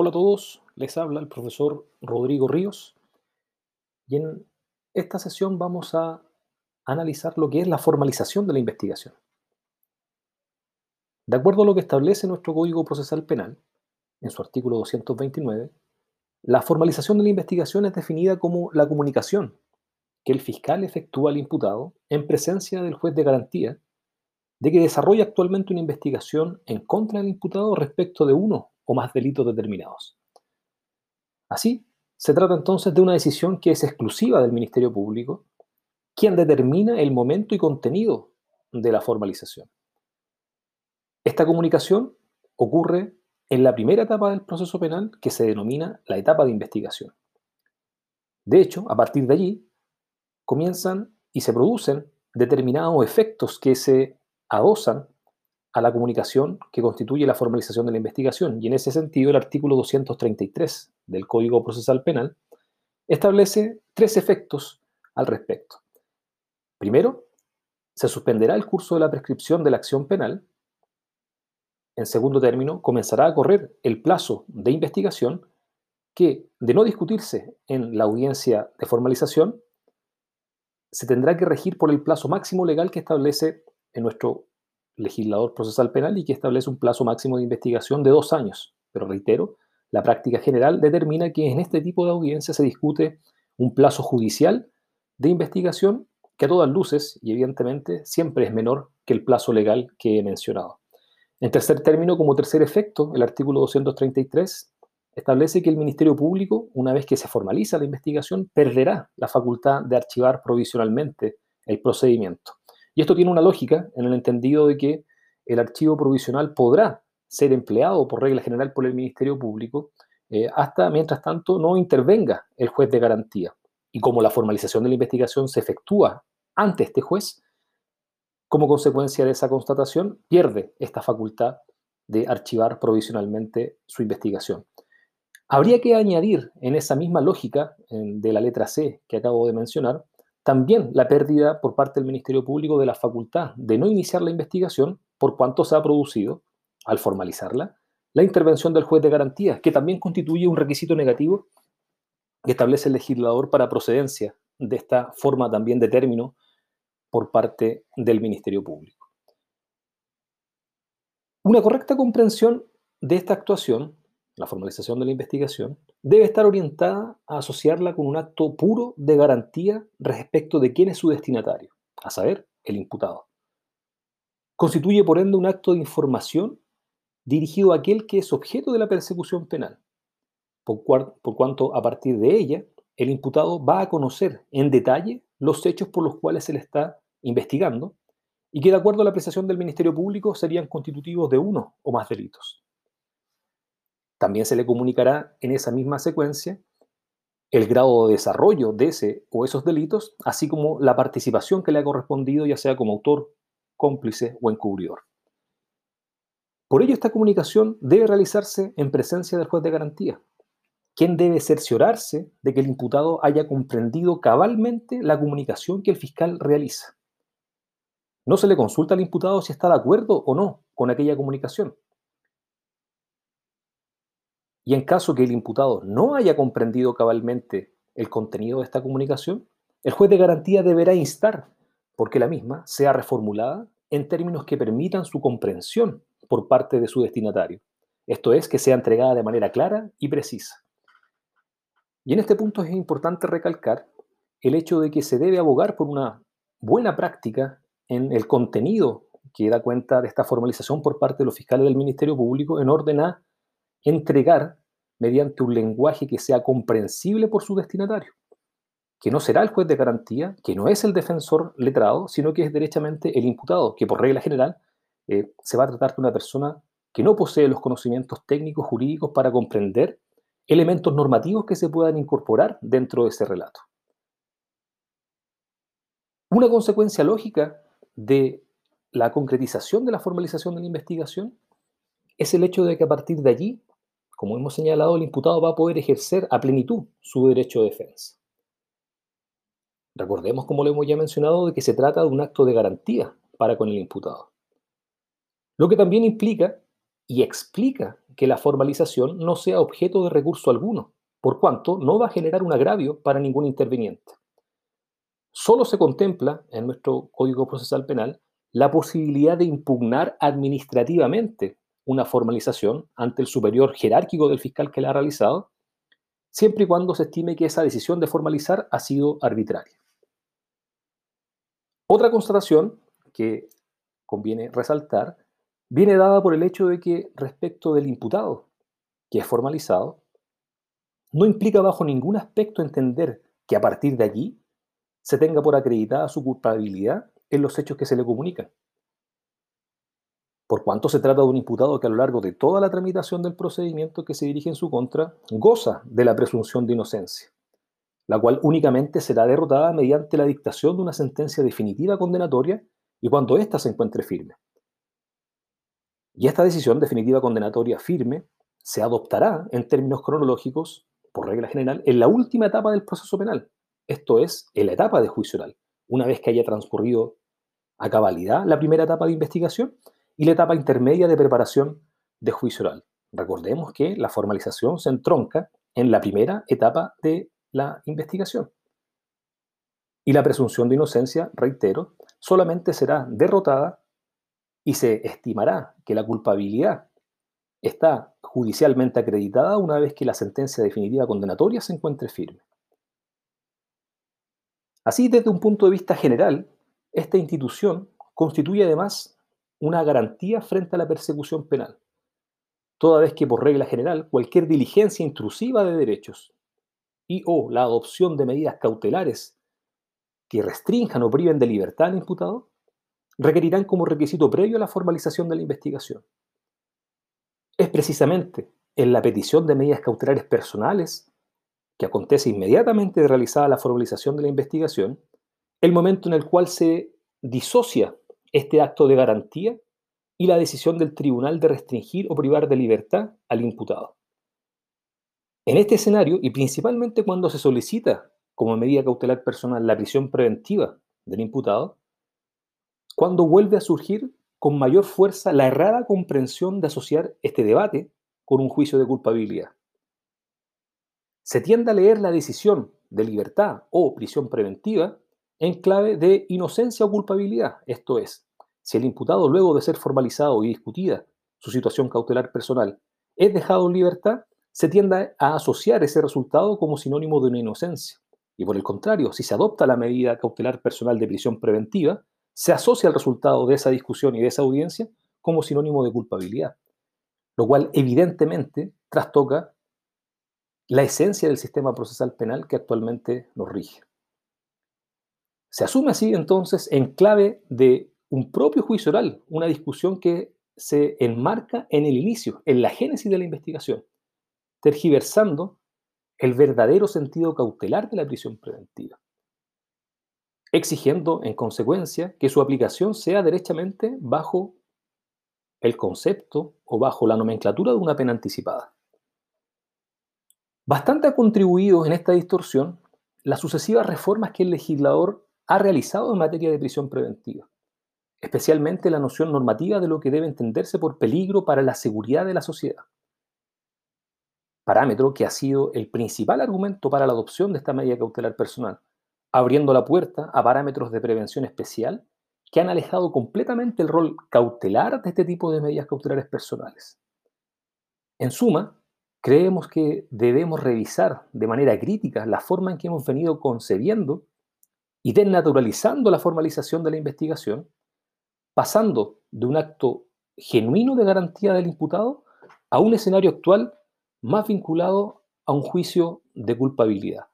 Hola a todos, les habla el profesor Rodrigo Ríos y en esta sesión vamos a analizar lo que es la formalización de la investigación. De acuerdo a lo que establece nuestro Código Procesal Penal, en su artículo 229, la formalización de la investigación es definida como la comunicación que el fiscal efectúa al imputado en presencia del juez de garantía de que desarrolla actualmente una investigación en contra del imputado respecto de uno o más delitos determinados. Así, se trata entonces de una decisión que es exclusiva del Ministerio Público, quien determina el momento y contenido de la formalización. Esta comunicación ocurre en la primera etapa del proceso penal que se denomina la etapa de investigación. De hecho, a partir de allí, comienzan y se producen determinados efectos que se adosan a la comunicación que constituye la formalización de la investigación. Y en ese sentido, el artículo 233 del Código Procesal Penal establece tres efectos al respecto. Primero, se suspenderá el curso de la prescripción de la acción penal. En segundo término, comenzará a correr el plazo de investigación que, de no discutirse en la audiencia de formalización, se tendrá que regir por el plazo máximo legal que establece en nuestro legislador procesal penal y que establece un plazo máximo de investigación de dos años. Pero reitero, la práctica general determina que en este tipo de audiencia se discute un plazo judicial de investigación que a todas luces y evidentemente siempre es menor que el plazo legal que he mencionado. En tercer término, como tercer efecto, el artículo 233 establece que el Ministerio Público, una vez que se formaliza la investigación, perderá la facultad de archivar provisionalmente el procedimiento. Y esto tiene una lógica en el entendido de que el archivo provisional podrá ser empleado por regla general por el Ministerio Público eh, hasta, mientras tanto, no intervenga el juez de garantía. Y como la formalización de la investigación se efectúa ante este juez, como consecuencia de esa constatación, pierde esta facultad de archivar provisionalmente su investigación. Habría que añadir en esa misma lógica de la letra C que acabo de mencionar, también la pérdida por parte del Ministerio Público de la facultad de no iniciar la investigación por cuanto se ha producido, al formalizarla, la intervención del juez de garantía, que también constituye un requisito negativo que establece el legislador para procedencia de esta forma también de término por parte del Ministerio Público. Una correcta comprensión de esta actuación, la formalización de la investigación, debe estar orientada a asociarla con un acto puro de garantía respecto de quién es su destinatario, a saber, el imputado. Constituye, por ende, un acto de información dirigido a aquel que es objeto de la persecución penal, por, cuanto a partir de ella el imputado va a conocer en detalle los hechos por los cuales se le está investigando y que de acuerdo a la apreciación del Ministerio Público serían constitutivos de uno o más delitos. También se le comunicará en esa misma secuencia el grado de desarrollo de ese o esos delitos, así como la participación que le ha correspondido, ya sea como autor, cómplice o encubridor. Por ello, esta comunicación debe realizarse en presencia del juez de garantía, quien debe cerciorarse de que el imputado haya comprendido cabalmente la comunicación que el fiscal realiza. No se le consulta al imputado si está de acuerdo o no con aquella comunicación, y en caso que el imputado no haya comprendido cabalmente el contenido de esta comunicación, el juez de garantía deberá instar porque la misma sea reformulada en términos que permitan su comprensión por parte de su destinatario. Esto es, que sea entregada de manera clara y precisa. Y en este punto es importante recalcar el hecho de que se debe abogar por una buena práctica en el contenido que da cuenta de esta formalización por parte de los fiscales del Ministerio Público en orden a entregar mediante un lenguaje que sea comprensible por su destinatario, que no será el juez de garantía, que no es el defensor letrado, sino que es derechamente el imputado, que por regla general eh, se va a tratar de una persona que no posee los conocimientos técnicos jurídicos para comprender elementos normativos que se puedan incorporar dentro de ese relato. Una consecuencia lógica de la concretización de la formalización de la investigación es el hecho de que a partir de allí como hemos señalado, el imputado va a poder ejercer a plenitud su derecho de defensa. Recordemos, como lo hemos ya mencionado, de que se trata de un acto de garantía para con el imputado. Lo que también implica y explica que la formalización no sea objeto de recurso alguno, por cuanto no va a generar un agravio para ningún interviniente. Solo se contempla en nuestro Código Procesal Penal la posibilidad de impugnar administrativamente una formalización ante el superior jerárquico del fiscal que la ha realizado, siempre y cuando se estime que esa decisión de formalizar ha sido arbitraria. Otra constatación que conviene resaltar viene dada por el hecho de que respecto del imputado, que es formalizado, no implica bajo ningún aspecto entender que a partir de allí se tenga por acreditada su culpabilidad en los hechos que se le comunican. Por cuanto se trata de un imputado que a lo largo de toda la tramitación del procedimiento que se dirige en su contra goza de la presunción de inocencia, la cual únicamente será derrotada mediante la dictación de una sentencia definitiva condenatoria y cuando ésta se encuentre firme. Y esta decisión definitiva condenatoria firme se adoptará en términos cronológicos, por regla general, en la última etapa del proceso penal, esto es, en la etapa de juicio oral, una vez que haya transcurrido a cabalidad la primera etapa de investigación y la etapa intermedia de preparación de juicio oral. Recordemos que la formalización se entronca en la primera etapa de la investigación. Y la presunción de inocencia, reitero, solamente será derrotada y se estimará que la culpabilidad está judicialmente acreditada una vez que la sentencia definitiva condenatoria se encuentre firme. Así, desde un punto de vista general, esta institución constituye además una garantía frente a la persecución penal, toda vez que por regla general cualquier diligencia intrusiva de derechos y o la adopción de medidas cautelares que restrinjan o priven de libertad al imputado requerirán como requisito previo la formalización de la investigación. Es precisamente en la petición de medidas cautelares personales, que acontece inmediatamente realizada la formalización de la investigación, el momento en el cual se disocia este acto de garantía y la decisión del tribunal de restringir o privar de libertad al imputado. En este escenario, y principalmente cuando se solicita como medida cautelar personal la prisión preventiva del imputado, cuando vuelve a surgir con mayor fuerza la errada comprensión de asociar este debate con un juicio de culpabilidad. Se tiende a leer la decisión de libertad o prisión preventiva en clave de inocencia o culpabilidad, esto es, si el imputado luego de ser formalizado y discutida su situación cautelar personal es dejado en libertad, se tiende a asociar ese resultado como sinónimo de una inocencia. Y por el contrario, si se adopta la medida cautelar personal de prisión preventiva, se asocia el resultado de esa discusión y de esa audiencia como sinónimo de culpabilidad, lo cual evidentemente trastoca la esencia del sistema procesal penal que actualmente nos rige. Se asume así entonces en clave de un propio juicio oral, una discusión que se enmarca en el inicio, en la génesis de la investigación, tergiversando el verdadero sentido cautelar de la prisión preventiva, exigiendo en consecuencia que su aplicación sea derechamente bajo el concepto o bajo la nomenclatura de una pena anticipada. Bastante ha contribuido en esta distorsión las sucesivas reformas que el legislador ha realizado en materia de prisión preventiva, especialmente la noción normativa de lo que debe entenderse por peligro para la seguridad de la sociedad, parámetro que ha sido el principal argumento para la adopción de esta medida cautelar personal, abriendo la puerta a parámetros de prevención especial que han alejado completamente el rol cautelar de este tipo de medidas cautelares personales. En suma, creemos que debemos revisar de manera crítica la forma en que hemos venido concebiendo y desnaturalizando la formalización de la investigación, pasando de un acto genuino de garantía del imputado a un escenario actual más vinculado a un juicio de culpabilidad.